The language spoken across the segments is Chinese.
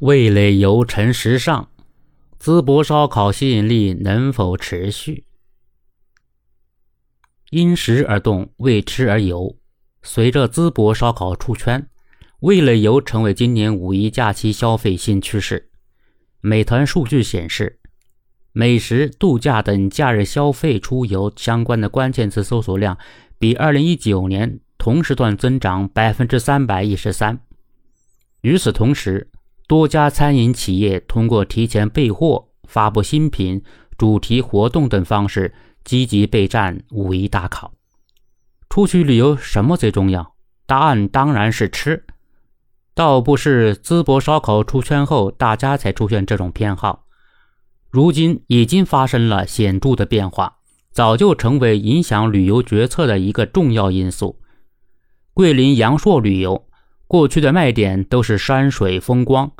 味蕾游成时尚，淄博烧烤吸引力能否持续？因食而动，为吃而游。随着淄博烧烤出圈，味蕾游成为今年五一假期消费新趋势。美团数据显示，美食、度假等假日消费出游相关的关键词搜索量比二零一九年同时段增长百分之三百一十三。与此同时，多家餐饮企业通过提前备货、发布新品、主题活动等方式，积极备战五一大考。出去旅游什么最重要？答案当然是吃。倒不是淄博烧烤出圈后，大家才出现这种偏好。如今已经发生了显著的变化，早就成为影响旅游决策的一个重要因素。桂林阳朔旅游。过去的卖点都是山水风光，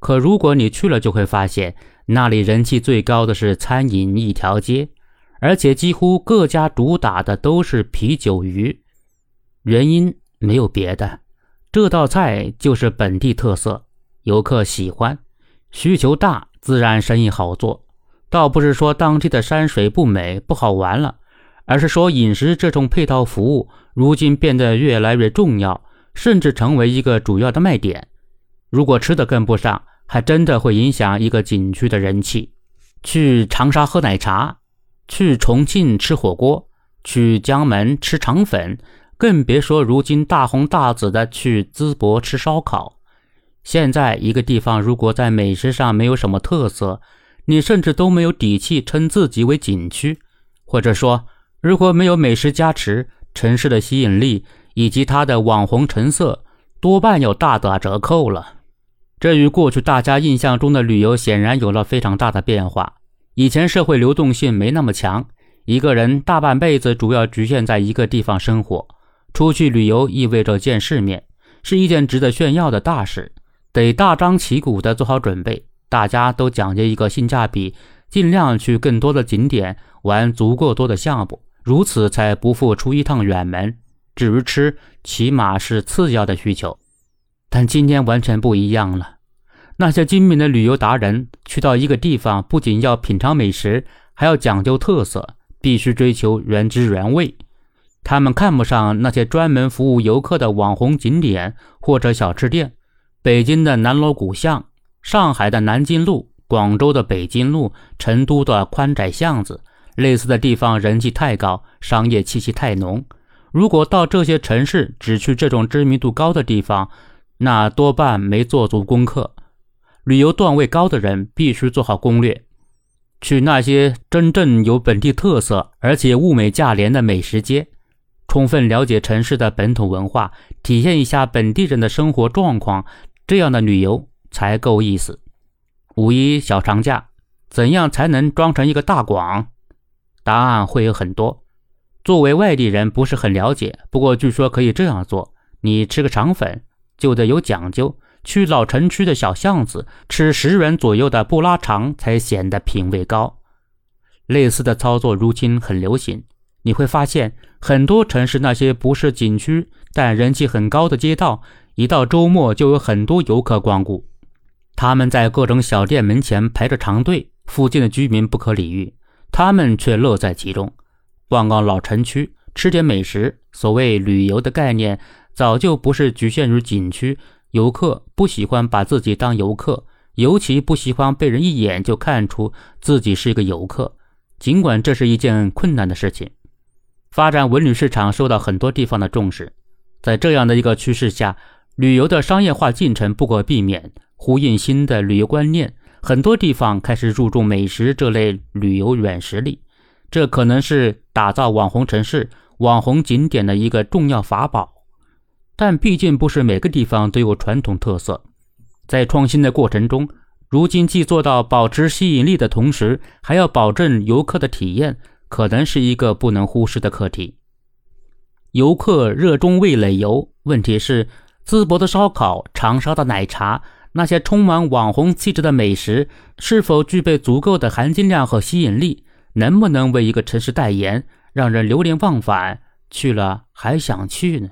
可如果你去了，就会发现那里人气最高的是餐饮一条街，而且几乎各家主打的都是啤酒鱼。原因没有别的，这道菜就是本地特色，游客喜欢，需求大，自然生意好做。倒不是说当地的山水不美不好玩了，而是说饮食这种配套服务如今变得越来越重要。甚至成为一个主要的卖点。如果吃的跟不上，还真的会影响一个景区的人气。去长沙喝奶茶，去重庆吃火锅，去江门吃肠粉，更别说如今大红大紫的去淄博吃烧烤。现在一个地方如果在美食上没有什么特色，你甚至都没有底气称自己为景区。或者说，如果没有美食加持，城市的吸引力。以及它的网红成色多半要大打折扣了。这与过去大家印象中的旅游显然有了非常大的变化。以前社会流动性没那么强，一个人大半辈子主要局限在一个地方生活。出去旅游意味着见世面，是一件值得炫耀的大事，得大张旗鼓地做好准备。大家都讲究一个性价比，尽量去更多的景点玩足够多的项目，如此才不负出一趟远门。至于吃，起码是次要的需求，但今天完全不一样了。那些精明的旅游达人去到一个地方，不仅要品尝美食，还要讲究特色，必须追求原汁原味。他们看不上那些专门服务游客的网红景点或者小吃店。北京的南锣鼓巷，上海的南京路，广州的北京路，成都的宽窄巷子，类似的地方人气太高，商业气息太浓。如果到这些城市只去这种知名度高的地方，那多半没做足功课。旅游段位高的人必须做好攻略，去那些真正有本地特色而且物美价廉的美食街，充分了解城市的本土文化，体验一下本地人的生活状况，这样的旅游才够意思。五一小长假，怎样才能装成一个大广？答案会有很多。作为外地人，不是很了解。不过据说可以这样做：你吃个肠粉就得有讲究，去老城区的小巷子吃十元左右的布拉肠才显得品味高。类似的操作如今很流行。你会发现，很多城市那些不是景区但人气很高的街道，一到周末就有很多游客光顾。他们在各种小店门前排着长队，附近的居民不可理喻，他们却乐在其中。逛逛老城区，吃点美食。所谓旅游的概念，早就不是局限于景区。游客不喜欢把自己当游客，尤其不喜欢被人一眼就看出自己是一个游客。尽管这是一件困难的事情，发展文旅市场受到很多地方的重视。在这样的一个趋势下，旅游的商业化进程不可避免。呼应新的旅游观念，很多地方开始注重美食这类旅游软实力。这可能是打造网红城市、网红景点的一个重要法宝，但毕竟不是每个地方都有传统特色。在创新的过程中，如今既做到保持吸引力的同时，还要保证游客的体验，可能是一个不能忽视的课题。游客热衷味蕾游，问题是淄博的烧烤、长沙的奶茶，那些充满网红气质的美食，是否具备足够的含金量和吸引力？能不能为一个城市代言，让人流连忘返，去了还想去呢？